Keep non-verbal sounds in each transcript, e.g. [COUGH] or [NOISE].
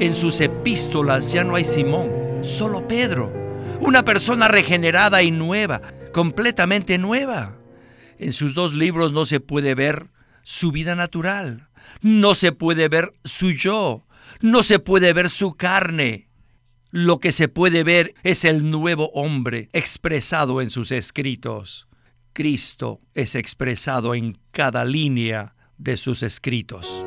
En sus epístolas ya no hay Simón, solo Pedro, una persona regenerada y nueva, completamente nueva. En sus dos libros no se puede ver su vida natural, no se puede ver su yo, no se puede ver su carne. Lo que se puede ver es el nuevo hombre expresado en sus escritos. Cristo es expresado en cada línea de sus escritos.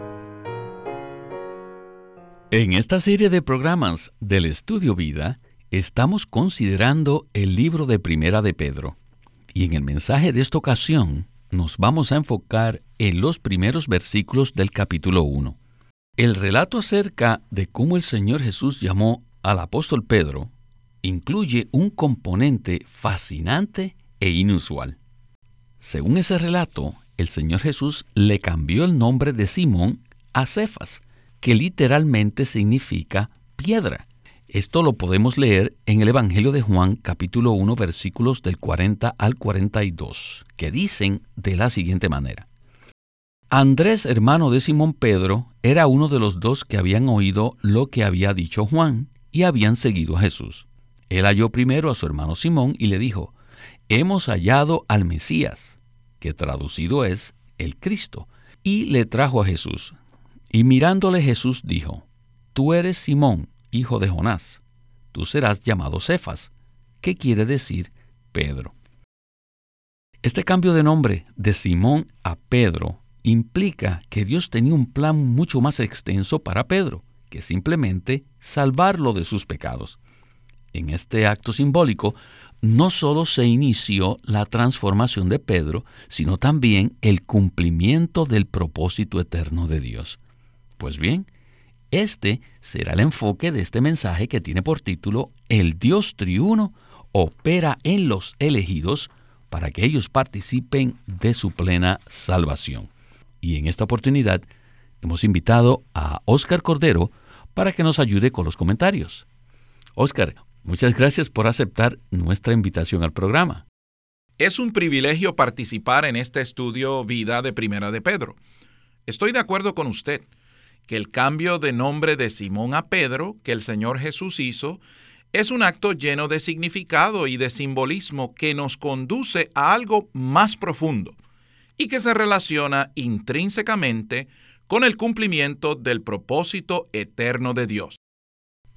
En esta serie de programas del Estudio Vida estamos considerando el libro de Primera de Pedro. Y en el mensaje de esta ocasión nos vamos a enfocar en los primeros versículos del capítulo 1. El relato acerca de cómo el Señor Jesús llamó al apóstol Pedro incluye un componente fascinante e inusual. Según ese relato, el Señor Jesús le cambió el nombre de Simón a Cefas, que literalmente significa piedra. Esto lo podemos leer en el Evangelio de Juan capítulo 1 versículos del 40 al 42, que dicen de la siguiente manera. Andrés, hermano de Simón Pedro, era uno de los dos que habían oído lo que había dicho Juan y habían seguido a Jesús. Él halló primero a su hermano Simón y le dijo, Hemos hallado al Mesías, que traducido es el Cristo, y le trajo a Jesús. Y mirándole Jesús dijo, Tú eres Simón, hijo de Jonás, tú serás llamado Cefas, que quiere decir Pedro. Este cambio de nombre de Simón a Pedro implica que Dios tenía un plan mucho más extenso para Pedro que simplemente salvarlo de sus pecados. En este acto simbólico no solo se inició la transformación de Pedro, sino también el cumplimiento del propósito eterno de Dios. Pues bien, este será el enfoque de este mensaje que tiene por título El Dios triuno opera en los elegidos para que ellos participen de su plena salvación. Y en esta oportunidad hemos invitado a Óscar Cordero para que nos ayude con los comentarios. Óscar, muchas gracias por aceptar nuestra invitación al programa. Es un privilegio participar en este estudio Vida de Primera de Pedro. Estoy de acuerdo con usted que el cambio de nombre de Simón a Pedro que el Señor Jesús hizo es un acto lleno de significado y de simbolismo que nos conduce a algo más profundo y que se relaciona intrínsecamente con el cumplimiento del propósito eterno de Dios.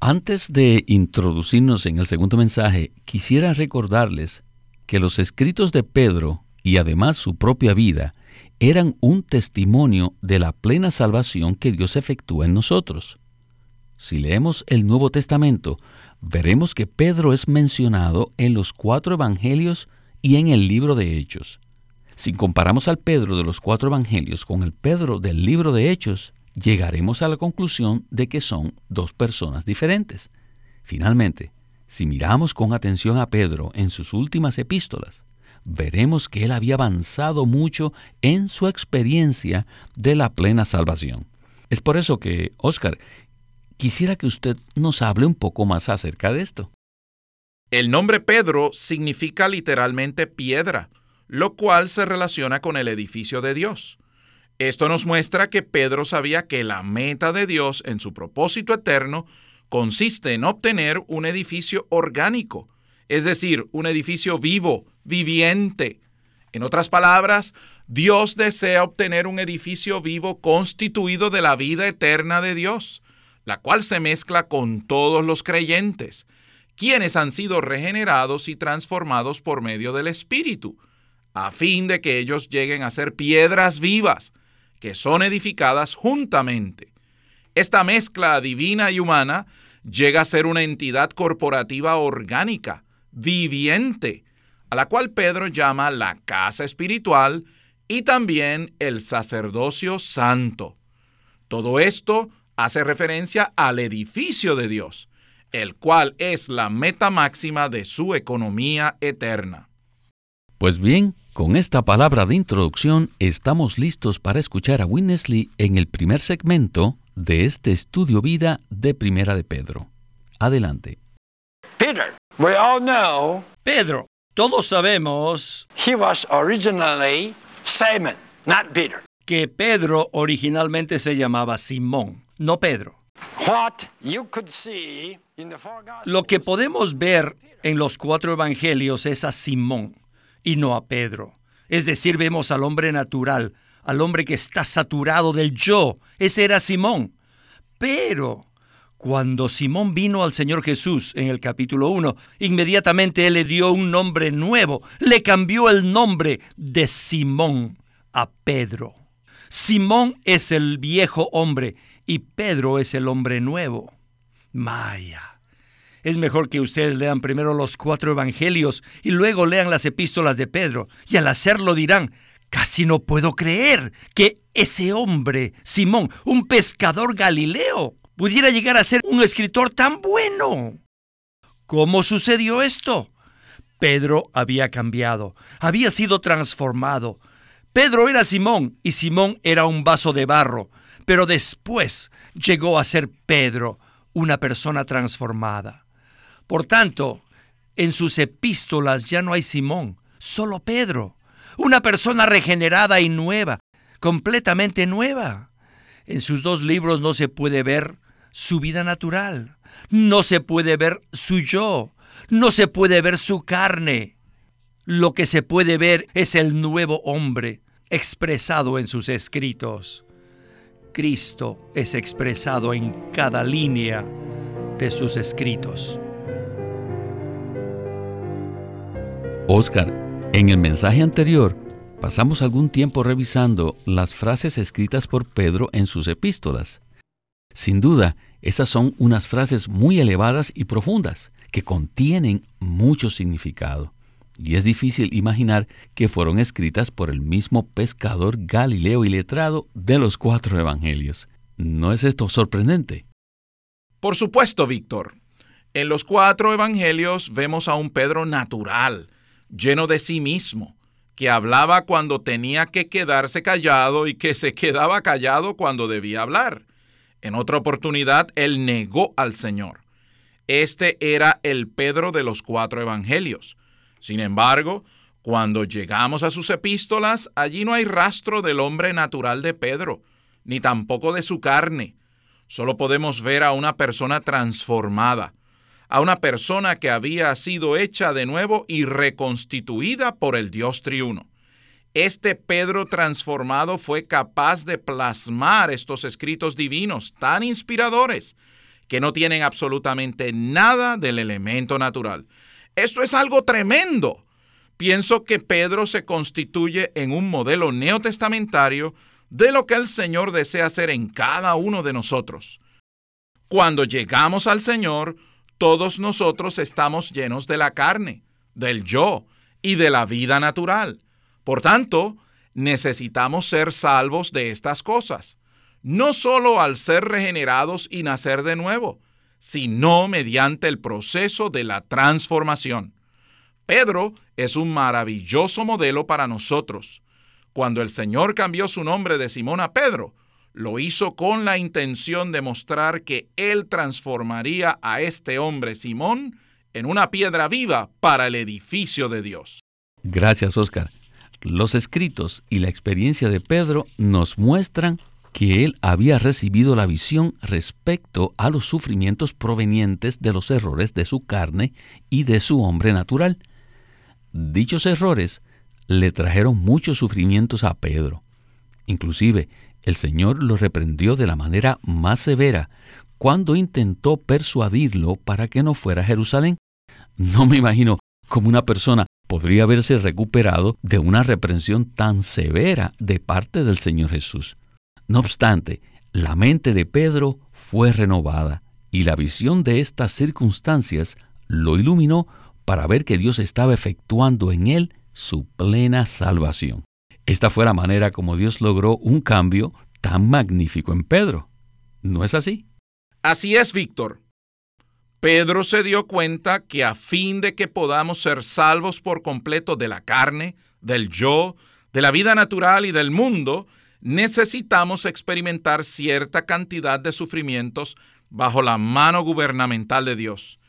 Antes de introducirnos en el segundo mensaje, quisiera recordarles que los escritos de Pedro y además su propia vida eran un testimonio de la plena salvación que Dios efectúa en nosotros. Si leemos el Nuevo Testamento, veremos que Pedro es mencionado en los cuatro evangelios y en el libro de Hechos. Si comparamos al Pedro de los cuatro evangelios con el Pedro del libro de Hechos, llegaremos a la conclusión de que son dos personas diferentes. Finalmente, si miramos con atención a Pedro en sus últimas epístolas, veremos que él había avanzado mucho en su experiencia de la plena salvación. Es por eso que, Oscar, quisiera que usted nos hable un poco más acerca de esto. El nombre Pedro significa literalmente piedra, lo cual se relaciona con el edificio de Dios. Esto nos muestra que Pedro sabía que la meta de Dios en su propósito eterno consiste en obtener un edificio orgánico, es decir, un edificio vivo, viviente. En otras palabras, Dios desea obtener un edificio vivo constituido de la vida eterna de Dios, la cual se mezcla con todos los creyentes, quienes han sido regenerados y transformados por medio del Espíritu, a fin de que ellos lleguen a ser piedras vivas, que son edificadas juntamente. Esta mezcla divina y humana llega a ser una entidad corporativa orgánica, viviente, a la cual Pedro llama la casa espiritual y también el sacerdocio santo. Todo esto hace referencia al edificio de Dios, el cual es la meta máxima de su economía eterna. Pues bien, con esta palabra de introducción estamos listos para escuchar a Winnesley en el primer segmento de este estudio vida de Primera de Pedro. Adelante. Pedro, todos sabemos que Pedro originalmente se llamaba Simón, no Pedro. Lo que podemos ver en los cuatro evangelios es a Simón y no a Pedro. Es decir, vemos al hombre natural, al hombre que está saturado del yo. Ese era Simón. Pero cuando Simón vino al Señor Jesús en el capítulo 1, inmediatamente él le dio un nombre nuevo, le cambió el nombre de Simón a Pedro. Simón es el viejo hombre y Pedro es el hombre nuevo. Maya. Es mejor que ustedes lean primero los cuatro evangelios y luego lean las epístolas de Pedro, y al hacerlo dirán, casi no puedo creer que ese hombre, Simón, un pescador galileo, pudiera llegar a ser un escritor tan bueno. ¿Cómo sucedió esto? Pedro había cambiado, había sido transformado. Pedro era Simón y Simón era un vaso de barro, pero después llegó a ser Pedro, una persona transformada. Por tanto, en sus epístolas ya no hay Simón, solo Pedro, una persona regenerada y nueva, completamente nueva. En sus dos libros no se puede ver su vida natural, no se puede ver su yo, no se puede ver su carne. Lo que se puede ver es el nuevo hombre expresado en sus escritos. Cristo es expresado en cada línea de sus escritos. Oscar, en el mensaje anterior pasamos algún tiempo revisando las frases escritas por Pedro en sus epístolas. Sin duda, esas son unas frases muy elevadas y profundas, que contienen mucho significado. Y es difícil imaginar que fueron escritas por el mismo pescador Galileo y letrado de los cuatro evangelios. ¿No es esto sorprendente? Por supuesto, Víctor. En los cuatro evangelios vemos a un Pedro natural, lleno de sí mismo, que hablaba cuando tenía que quedarse callado y que se quedaba callado cuando debía hablar. En otra oportunidad, él negó al Señor. Este era el Pedro de los cuatro evangelios. Sin embargo, cuando llegamos a sus epístolas, allí no hay rastro del hombre natural de Pedro, ni tampoco de su carne. Solo podemos ver a una persona transformada, a una persona que había sido hecha de nuevo y reconstituida por el Dios triuno. Este Pedro transformado fue capaz de plasmar estos escritos divinos tan inspiradores que no tienen absolutamente nada del elemento natural. Esto es algo tremendo. Pienso que Pedro se constituye en un modelo neotestamentario de lo que el Señor desea hacer en cada uno de nosotros. Cuando llegamos al Señor, todos nosotros estamos llenos de la carne, del yo y de la vida natural. Por tanto, necesitamos ser salvos de estas cosas, no solo al ser regenerados y nacer de nuevo, sino mediante el proceso de la transformación. Pedro es un maravilloso modelo para nosotros. Cuando el Señor cambió su nombre de Simón a Pedro, lo hizo con la intención de mostrar que Él transformaría a este hombre Simón en una piedra viva para el edificio de Dios. Gracias, Oscar. Los escritos y la experiencia de Pedro nos muestran que él había recibido la visión respecto a los sufrimientos provenientes de los errores de su carne y de su hombre natural. Dichos errores le trajeron muchos sufrimientos a Pedro. Inclusive, el Señor lo reprendió de la manera más severa cuando intentó persuadirlo para que no fuera a Jerusalén. No me imagino cómo una persona podría haberse recuperado de una reprensión tan severa de parte del Señor Jesús. No obstante, la mente de Pedro fue renovada y la visión de estas circunstancias lo iluminó para ver que Dios estaba efectuando en él su plena salvación. Esta fue la manera como Dios logró un cambio tan magnífico en Pedro. ¿No es así? Así es, Víctor. Pedro se dio cuenta que a fin de que podamos ser salvos por completo de la carne, del yo, de la vida natural y del mundo, necesitamos experimentar cierta cantidad de sufrimientos bajo la mano gubernamental de Dios.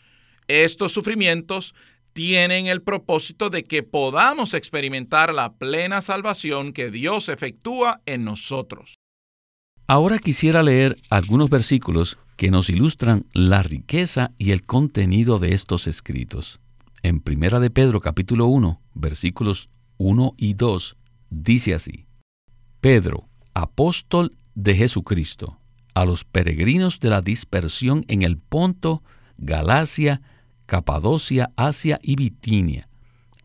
Estos sufrimientos tienen el propósito de que podamos experimentar la plena salvación que Dios efectúa en nosotros. Ahora quisiera leer algunos versículos que nos ilustran la riqueza y el contenido de estos escritos. En Primera de Pedro capítulo 1, versículos 1 y 2, dice así: Pedro, apóstol de Jesucristo, a los peregrinos de la dispersión en el Ponto, Galacia, Capadocia, Asia y Bitinia,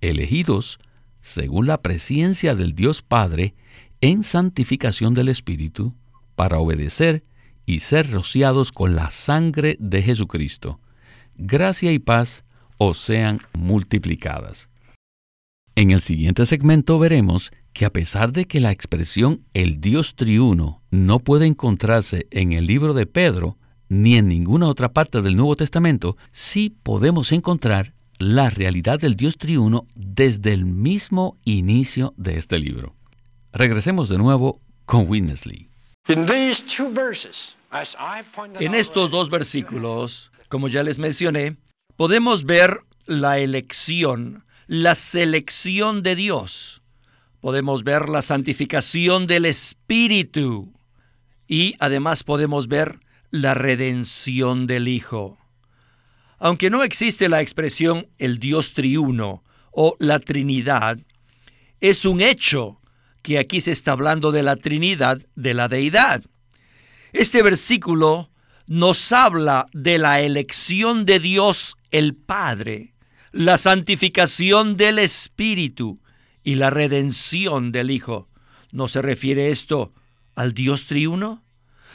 elegidos según la presencia del Dios Padre en santificación del Espíritu, para obedecer y ser rociados con la sangre de Jesucristo. Gracia y paz os sean multiplicadas. En el siguiente segmento veremos que a pesar de que la expresión el Dios triuno no puede encontrarse en el libro de Pedro ni en ninguna otra parte del Nuevo Testamento, sí podemos encontrar la realidad del Dios triuno desde el mismo inicio de este libro. Regresemos de nuevo con Witness en estos dos versículos, como ya les mencioné, podemos ver la elección, la selección de Dios. Podemos ver la santificación del Espíritu. Y además podemos ver la redención del Hijo. Aunque no existe la expresión el Dios triuno o la Trinidad, es un hecho que aquí se está hablando de la Trinidad de la deidad. Este versículo nos habla de la elección de Dios el Padre, la santificación del Espíritu y la redención del Hijo. ¿No se refiere esto al Dios triuno?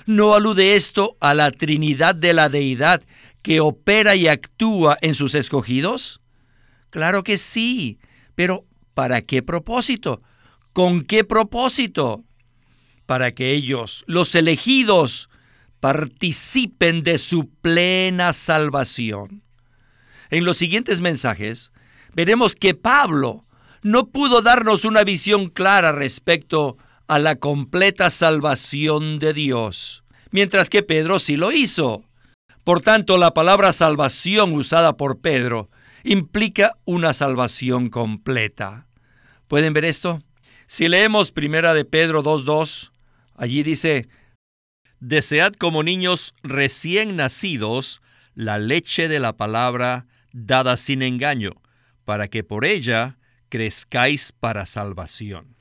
¿No alude esto a la Trinidad de la deidad que opera y actúa en sus escogidos? Claro que sí, pero ¿para qué propósito? ¿Con qué propósito? para que ellos, los elegidos, participen de su plena salvación. En los siguientes mensajes veremos que Pablo no pudo darnos una visión clara respecto a la completa salvación de Dios, mientras que Pedro sí lo hizo. Por tanto, la palabra salvación usada por Pedro implica una salvación completa. ¿Pueden ver esto? Si leemos primera de Pedro 2.2, Allí dice, Desead como niños recién nacidos la leche de la palabra dada sin engaño, para que por ella crezcáis para salvación.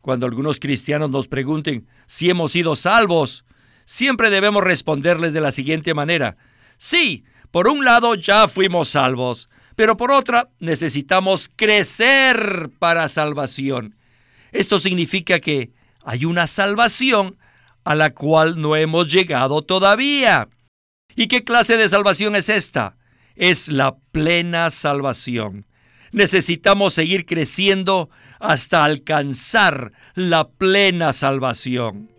Cuando algunos cristianos nos pregunten si hemos sido salvos, siempre debemos responderles de la siguiente manera. Sí, por un lado ya fuimos salvos, pero por otra necesitamos crecer para salvación. Esto significa que hay una salvación a la cual no hemos llegado todavía. ¿Y qué clase de salvación es esta? Es la plena salvación. Necesitamos seguir creciendo hasta alcanzar la plena salvación.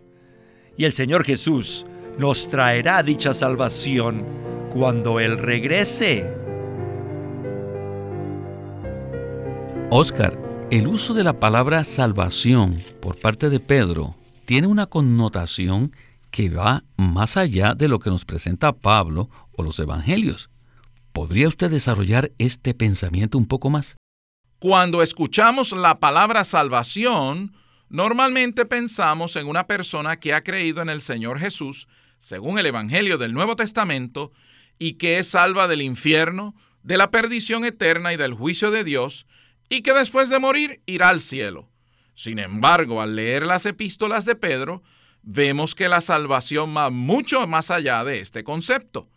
Y el Señor Jesús nos traerá dicha salvación cuando Él regrese. Oscar, el uso de la palabra salvación por parte de Pedro tiene una connotación que va más allá de lo que nos presenta Pablo o los evangelios. ¿Podría usted desarrollar este pensamiento un poco más? Cuando escuchamos la palabra salvación, normalmente pensamos en una persona que ha creído en el Señor Jesús, según el Evangelio del Nuevo Testamento, y que es salva del infierno, de la perdición eterna y del juicio de Dios, y que después de morir irá al cielo. Sin embargo, al leer las epístolas de Pedro, vemos que la salvación va mucho más allá de este concepto.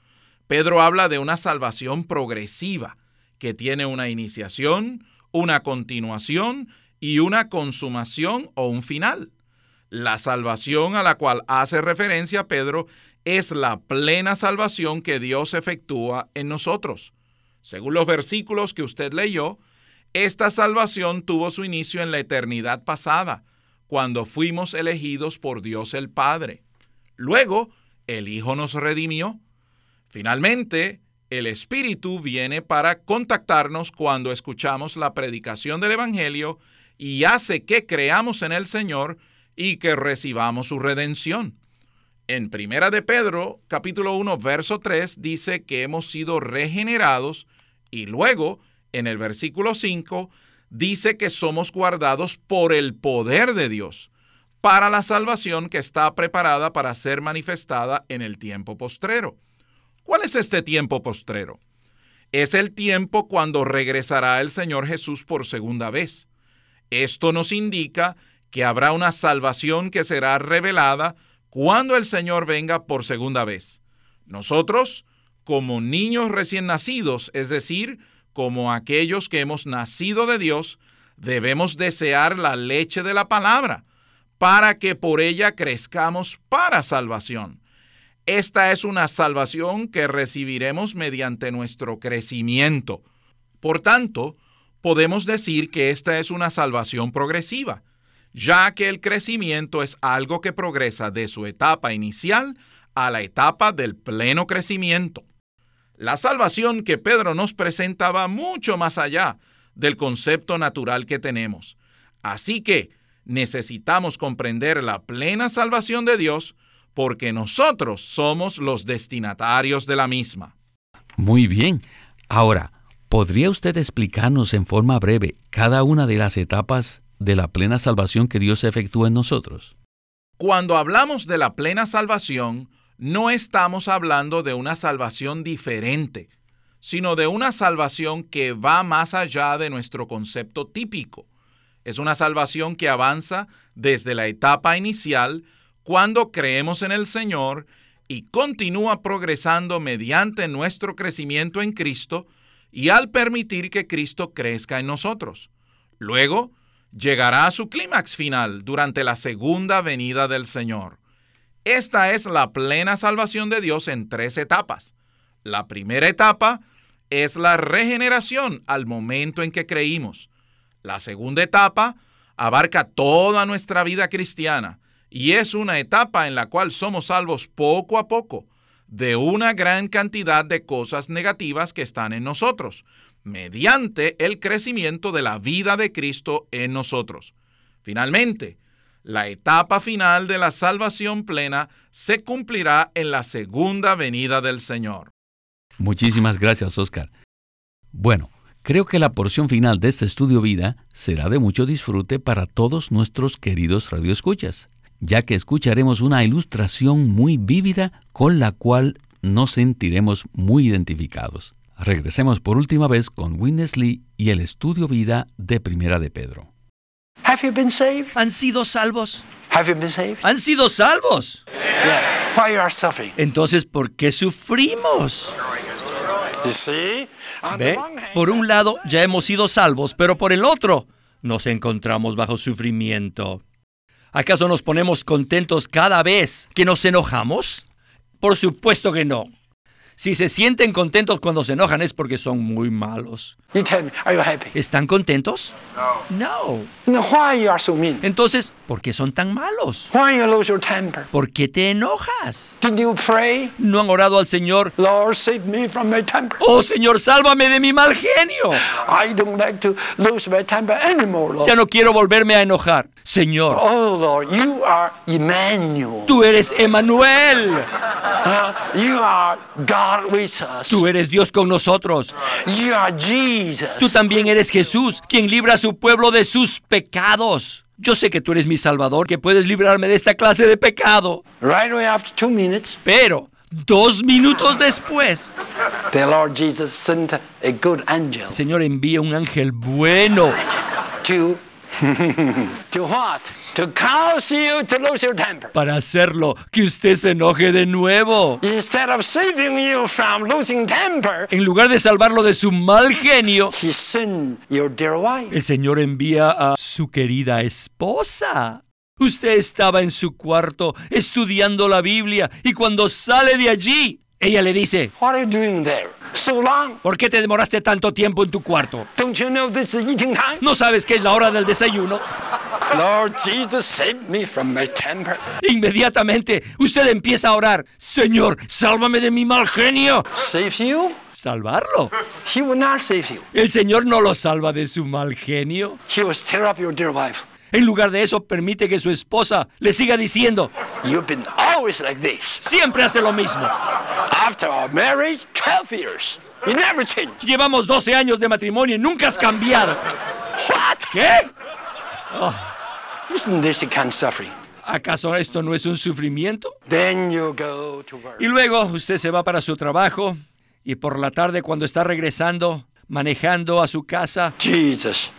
Pedro habla de una salvación progresiva, que tiene una iniciación, una continuación y una consumación o un final. La salvación a la cual hace referencia Pedro es la plena salvación que Dios efectúa en nosotros. Según los versículos que usted leyó, esta salvación tuvo su inicio en la eternidad pasada, cuando fuimos elegidos por Dios el Padre. Luego, el Hijo nos redimió. Finalmente, el Espíritu viene para contactarnos cuando escuchamos la predicación del Evangelio y hace que creamos en el Señor y que recibamos su redención. En Primera de Pedro, capítulo 1, verso 3, dice que hemos sido regenerados y luego, en el versículo 5, dice que somos guardados por el poder de Dios para la salvación que está preparada para ser manifestada en el tiempo postrero. ¿Cuál es este tiempo postrero? Es el tiempo cuando regresará el Señor Jesús por segunda vez. Esto nos indica que habrá una salvación que será revelada cuando el Señor venga por segunda vez. Nosotros, como niños recién nacidos, es decir, como aquellos que hemos nacido de Dios, debemos desear la leche de la palabra, para que por ella crezcamos para salvación. Esta es una salvación que recibiremos mediante nuestro crecimiento. Por tanto, podemos decir que esta es una salvación progresiva, ya que el crecimiento es algo que progresa de su etapa inicial a la etapa del pleno crecimiento. La salvación que Pedro nos presenta va mucho más allá del concepto natural que tenemos. Así que, necesitamos comprender la plena salvación de Dios porque nosotros somos los destinatarios de la misma. Muy bien. Ahora, ¿podría usted explicarnos en forma breve cada una de las etapas de la plena salvación que Dios efectúa en nosotros? Cuando hablamos de la plena salvación, no estamos hablando de una salvación diferente, sino de una salvación que va más allá de nuestro concepto típico. Es una salvación que avanza desde la etapa inicial, cuando creemos en el Señor, y continúa progresando mediante nuestro crecimiento en Cristo y al permitir que Cristo crezca en nosotros. Luego, llegará a su clímax final durante la segunda venida del Señor. Esta es la plena salvación de Dios en tres etapas. La primera etapa es la regeneración al momento en que creímos. La segunda etapa abarca toda nuestra vida cristiana y es una etapa en la cual somos salvos poco a poco de una gran cantidad de cosas negativas que están en nosotros, mediante el crecimiento de la vida de Cristo en nosotros. Finalmente, la etapa final de la salvación plena se cumplirá en la segunda venida del Señor. Muchísimas gracias, Oscar. Bueno, creo que la porción final de este estudio vida será de mucho disfrute para todos nuestros queridos radioescuchas, ya que escucharemos una ilustración muy vívida con la cual nos sentiremos muy identificados. Regresemos por última vez con Witness Lee y el estudio vida de Primera de Pedro. ¿Han sido salvos? Have you been saved? ¿Han sido salvos? Yeah. Why you are suffering? Entonces, ¿por qué sufrimos? You see? ¿Ve? Por un lado, ya hemos sido salvos, pero por el otro, nos encontramos bajo sufrimiento. ¿Acaso nos ponemos contentos cada vez que nos enojamos? Por supuesto que no. Si se sienten contentos cuando se enojan es porque son muy malos. you tell me, are you happy? ¿Están contentos? No. No, why you are so mean? Entonces, ¿por qué son tan malos? Why you lose your temper? ¿Por qué te enojas? Did you pray? ¿No han orado al Señor? Lord, save me from my temper. Oh Señor, sálvame de mi mal genio. I don't like to lose my temper anymore, Lord. Ya no quiero volverme a enojar. Señor, Oh, Lord, you are Emmanuel. tú eres Emanuel. Uh, you are God. Tú eres Dios con nosotros. Tú también eres Jesús, quien libra a su pueblo de sus pecados. Yo sé que tú eres mi Salvador, que puedes librarme de esta clase de pecado. Pero, dos minutos después, the Lord Jesus sent a good angel el Señor envía un ángel bueno. To [LAUGHS] to what? To cause you to lose your temper. para hacerlo, que usted se enoje de nuevo. Instead of saving you from losing temper, En lugar de salvarlo de su mal genio, He sent your dear wife. el Señor envía a su querida esposa. Usted estaba en su cuarto estudiando la Biblia y cuando sale de allí, ella le dice, What are you doing there? So long? ¿por qué te demoraste tanto tiempo en tu cuarto? Don't you know this is eating time? ¿No sabes que es la hora del desayuno? Lord Jesus, save me from my temper. Inmediatamente usted empieza a orar, Señor, sálvame de mi mal genio. Save you? ¿Salvarlo? He will not save you. El Señor no lo salva de su mal genio. En lugar de eso, permite que su esposa le siga diciendo, You've been always like this. siempre hace lo mismo. After our marriage, 12 years, you never changed. Llevamos 12 años de matrimonio y nunca has cambiado. What? ¿Qué? Isn't this a kind of suffering? ¿Acaso esto no es un sufrimiento? Then you go to work. Y luego usted se va para su trabajo y por la tarde cuando está regresando, manejando a su casa, Jesus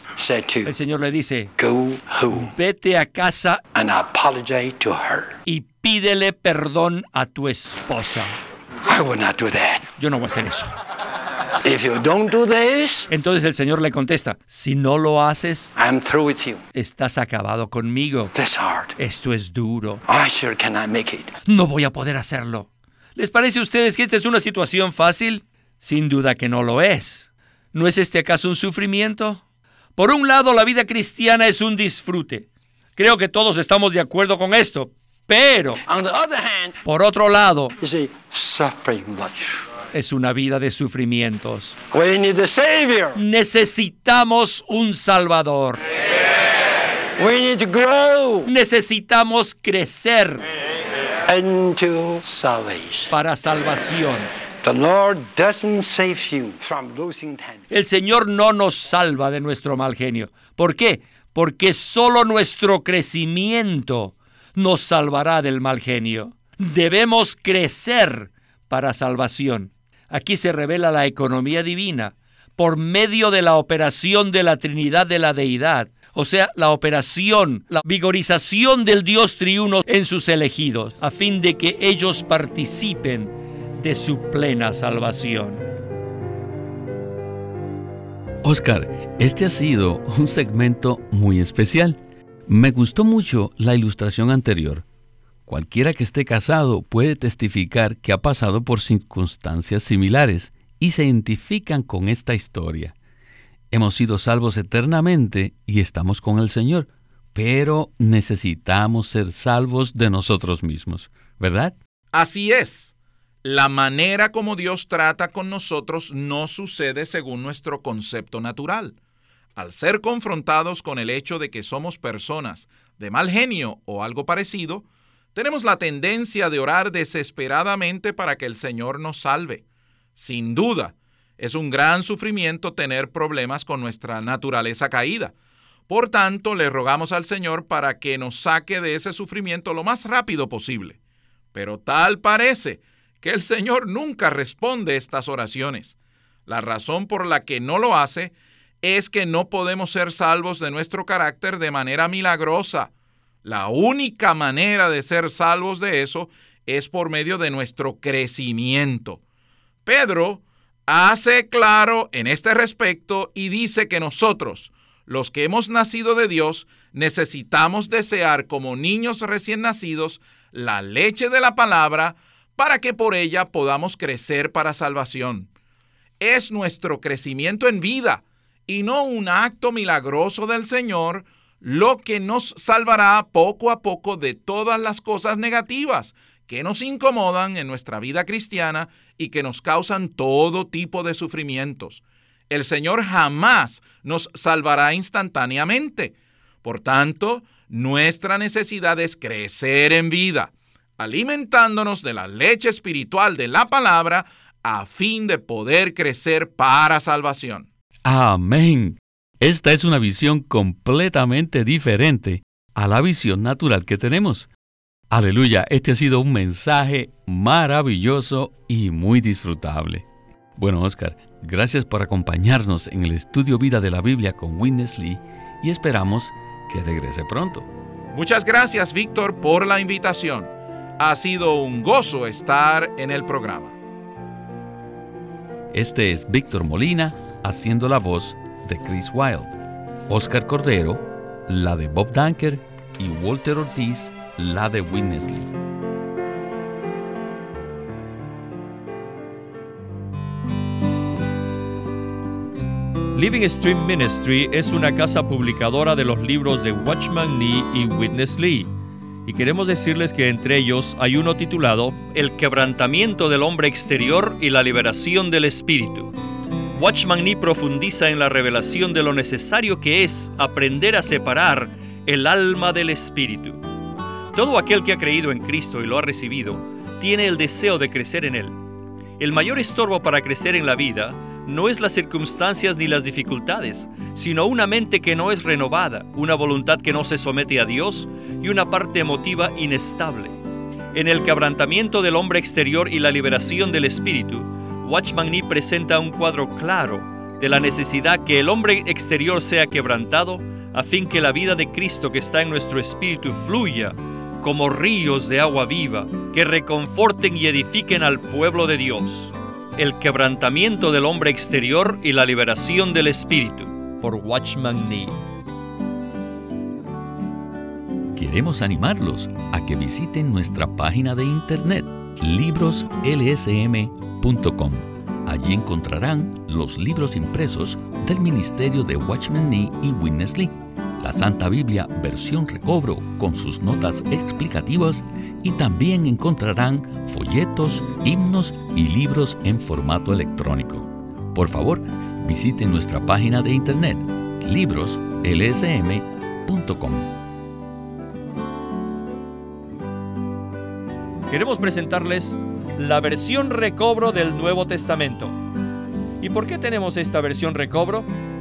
el Señor le dice, go home vete a casa and apologize to her. y pídele perdón a tu esposa. I will not do that. Yo no voy a hacer eso. If you don't do this, Entonces el Señor le contesta, si no lo haces, I'm through with you. estás acabado conmigo. That's hard. Esto es duro. I sure cannot make it. No voy a poder hacerlo. ¿Les parece a ustedes que esta es una situación fácil? Sin duda que no lo es. ¿No es este acaso un sufrimiento? Por un lado, la vida cristiana es un disfrute. Creo que todos estamos de acuerdo con esto. Pero, hand, por otro lado, see, es una vida de sufrimientos. We need a Savior. Necesitamos un Salvador. We need to grow Necesitamos crecer into salvation. para salvación. El Señor no nos salva de nuestro mal genio. ¿Por qué? Porque solo nuestro crecimiento nos salvará del mal genio. Debemos crecer para salvación. Aquí se revela la economía divina por medio de la operación de la Trinidad de la Deidad, o sea, la operación, la vigorización del Dios triuno en sus elegidos, a fin de que ellos participen de su plena salvación. Oscar, este ha sido un segmento muy especial. Me gustó mucho la ilustración anterior. Cualquiera que esté casado puede testificar que ha pasado por circunstancias similares y se identifican con esta historia. Hemos sido salvos eternamente y estamos con el Señor, pero necesitamos ser salvos de nosotros mismos, ¿verdad? Así es. La manera como Dios trata con nosotros no sucede según nuestro concepto natural. Al ser confrontados con el hecho de que somos personas de mal genio o algo parecido, tenemos la tendencia de orar desesperadamente para que el Señor nos salve. Sin duda, es un gran sufrimiento tener problemas con nuestra naturaleza caída. Por tanto, le rogamos al Señor para que nos saque de ese sufrimiento lo más rápido posible. Pero tal parece que el Señor nunca responde estas oraciones. La razón por la que no lo hace es que no podemos ser salvos de nuestro carácter de manera milagrosa. La única manera de ser salvos de eso es por medio de nuestro crecimiento. Pedro hace claro en este respecto y dice que nosotros, los que hemos nacido de Dios, necesitamos desear como niños recién nacidos la leche de la palabra para que por ella podamos crecer para salvación. Es nuestro crecimiento en vida y no un acto milagroso del Señor lo que nos salvará poco a poco de todas las cosas negativas que nos incomodan en nuestra vida cristiana y que nos causan todo tipo de sufrimientos. El Señor jamás nos salvará instantáneamente. Por tanto, nuestra necesidad es crecer en vida, alimentándonos de la leche espiritual de la palabra a fin de poder crecer para salvación. Amén. Esta es una visión completamente diferente a la visión natural que tenemos. Aleluya, este ha sido un mensaje maravilloso y muy disfrutable. Bueno, Oscar, gracias por acompañarnos en el estudio vida de la Biblia con Witness Lee y esperamos que regrese pronto. Muchas gracias, Víctor, por la invitación. Ha sido un gozo estar en el programa. Este es Víctor Molina haciendo la voz de Chris Wilde, Oscar Cordero, la de Bob Danker y Walter Ortiz, la de Witness Lee. Living Stream Ministry es una casa publicadora de los libros de Watchman Nee y Witness Lee. Y queremos decirles que entre ellos hay uno titulado El quebrantamiento del hombre exterior y la liberación del espíritu. Watchman Nee profundiza en la revelación de lo necesario que es aprender a separar el alma del espíritu. Todo aquel que ha creído en Cristo y lo ha recibido, tiene el deseo de crecer en Él. El mayor estorbo para crecer en la vida no es las circunstancias ni las dificultades, sino una mente que no es renovada, una voluntad que no se somete a Dios y una parte emotiva inestable. En el quebrantamiento del hombre exterior y la liberación del espíritu, Watchman Nee presenta un cuadro claro de la necesidad que el hombre exterior sea quebrantado a fin que la vida de Cristo que está en nuestro espíritu fluya como ríos de agua viva que reconforten y edifiquen al pueblo de Dios el quebrantamiento del hombre exterior y la liberación del espíritu, por Watchman Nee. Queremos animarlos a que visiten nuestra página de internet libroslsm.com. Allí encontrarán los libros impresos del ministerio de Watchman Nee y Witness Lee la Santa Biblia versión recobro con sus notas explicativas y también encontrarán folletos, himnos y libros en formato electrónico. Por favor, visiten nuestra página de internet libroslsm.com. Queremos presentarles la versión recobro del Nuevo Testamento. ¿Y por qué tenemos esta versión recobro?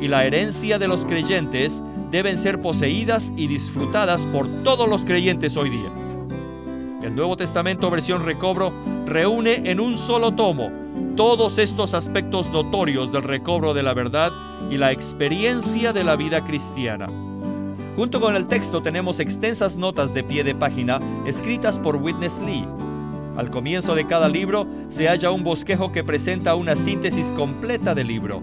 y la herencia de los creyentes deben ser poseídas y disfrutadas por todos los creyentes hoy día. El Nuevo Testamento versión recobro reúne en un solo tomo todos estos aspectos notorios del recobro de la verdad y la experiencia de la vida cristiana. Junto con el texto tenemos extensas notas de pie de página escritas por Witness Lee al comienzo de cada libro se halla un bosquejo que presenta una síntesis completa del libro.